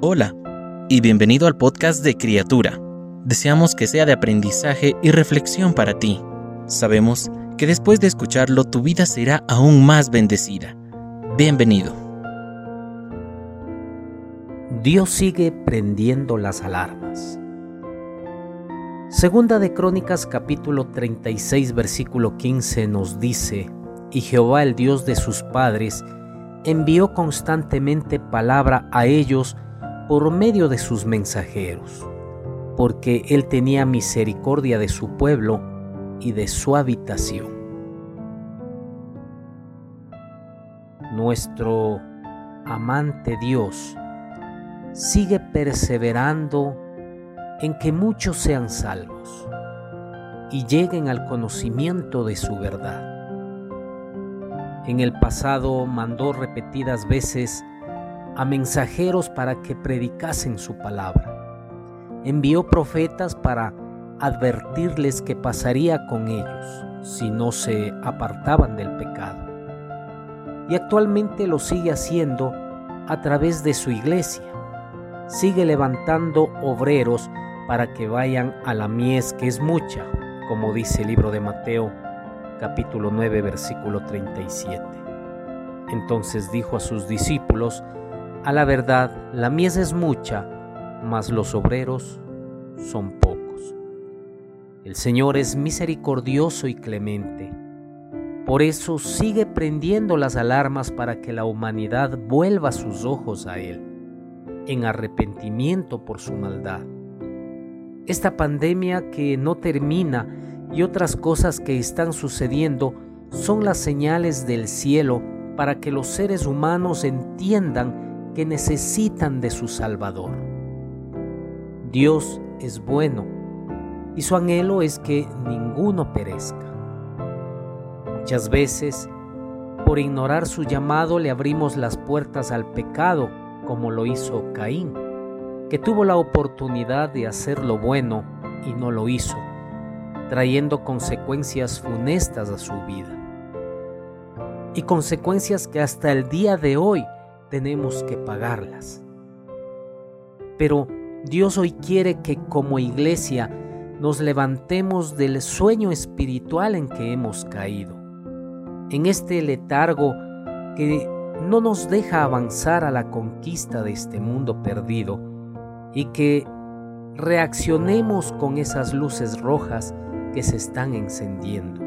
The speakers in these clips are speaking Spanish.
Hola y bienvenido al podcast de Criatura. Deseamos que sea de aprendizaje y reflexión para ti. Sabemos que después de escucharlo tu vida será aún más bendecida. Bienvenido. Dios sigue prendiendo las alarmas. Segunda de Crónicas capítulo 36 versículo 15 nos dice, y Jehová el Dios de sus padres envió constantemente palabra a ellos por medio de sus mensajeros, porque él tenía misericordia de su pueblo y de su habitación. Nuestro amante Dios sigue perseverando en que muchos sean salvos y lleguen al conocimiento de su verdad. En el pasado mandó repetidas veces a mensajeros para que predicasen su palabra. Envió profetas para advertirles que pasaría con ellos si no se apartaban del pecado. Y actualmente lo sigue haciendo a través de su iglesia. Sigue levantando obreros para que vayan a la mies que es mucha, como dice el libro de Mateo capítulo 9 versículo 37. Entonces dijo a sus discípulos, a la verdad, la mies es mucha, mas los obreros son pocos. El Señor es misericordioso y clemente. Por eso sigue prendiendo las alarmas para que la humanidad vuelva sus ojos a Él, en arrepentimiento por su maldad. Esta pandemia que no termina y otras cosas que están sucediendo son las señales del cielo para que los seres humanos entiendan que necesitan de su Salvador. Dios es bueno y su anhelo es que ninguno perezca. Muchas veces, por ignorar su llamado, le abrimos las puertas al pecado, como lo hizo Caín, que tuvo la oportunidad de hacer lo bueno y no lo hizo trayendo consecuencias funestas a su vida. Y consecuencias que hasta el día de hoy tenemos que pagarlas. Pero Dios hoy quiere que como iglesia nos levantemos del sueño espiritual en que hemos caído, en este letargo que no nos deja avanzar a la conquista de este mundo perdido y que reaccionemos con esas luces rojas que se están encendiendo,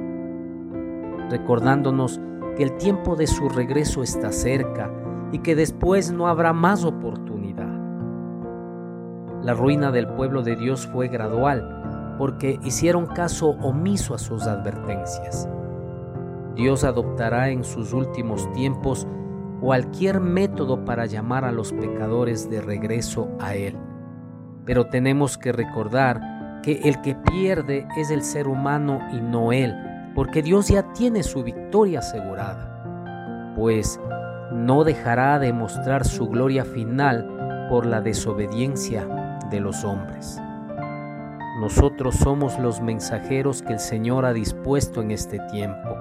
recordándonos que el tiempo de su regreso está cerca y que después no habrá más oportunidad. La ruina del pueblo de Dios fue gradual porque hicieron caso omiso a sus advertencias. Dios adoptará en sus últimos tiempos cualquier método para llamar a los pecadores de regreso a Él. Pero tenemos que recordar que el que pierde es el ser humano y no él, porque Dios ya tiene su victoria asegurada, pues no dejará de mostrar su gloria final por la desobediencia de los hombres. Nosotros somos los mensajeros que el Señor ha dispuesto en este tiempo.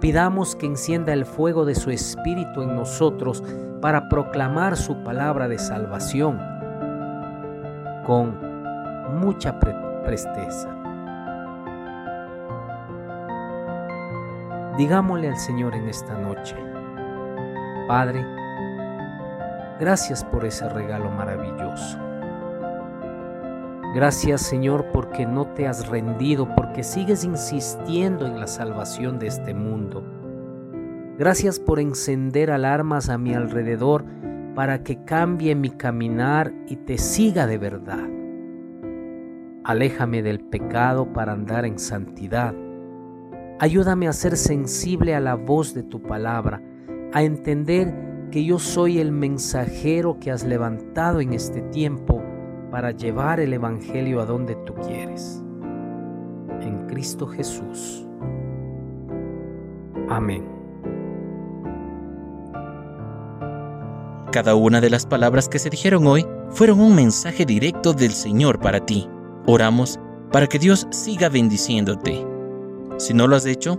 Pidamos que encienda el fuego de su Espíritu en nosotros para proclamar su palabra de salvación con mucha presteza. Digámosle al Señor en esta noche, Padre, gracias por ese regalo maravilloso. Gracias Señor porque no te has rendido, porque sigues insistiendo en la salvación de este mundo. Gracias por encender alarmas a mi alrededor para que cambie mi caminar y te siga de verdad. Aléjame del pecado para andar en santidad. Ayúdame a ser sensible a la voz de tu palabra, a entender que yo soy el mensajero que has levantado en este tiempo para llevar el Evangelio a donde tú quieres. En Cristo Jesús. Amén. Cada una de las palabras que se dijeron hoy fueron un mensaje directo del Señor para ti. Oramos para que Dios siga bendiciéndote. Si no lo has hecho,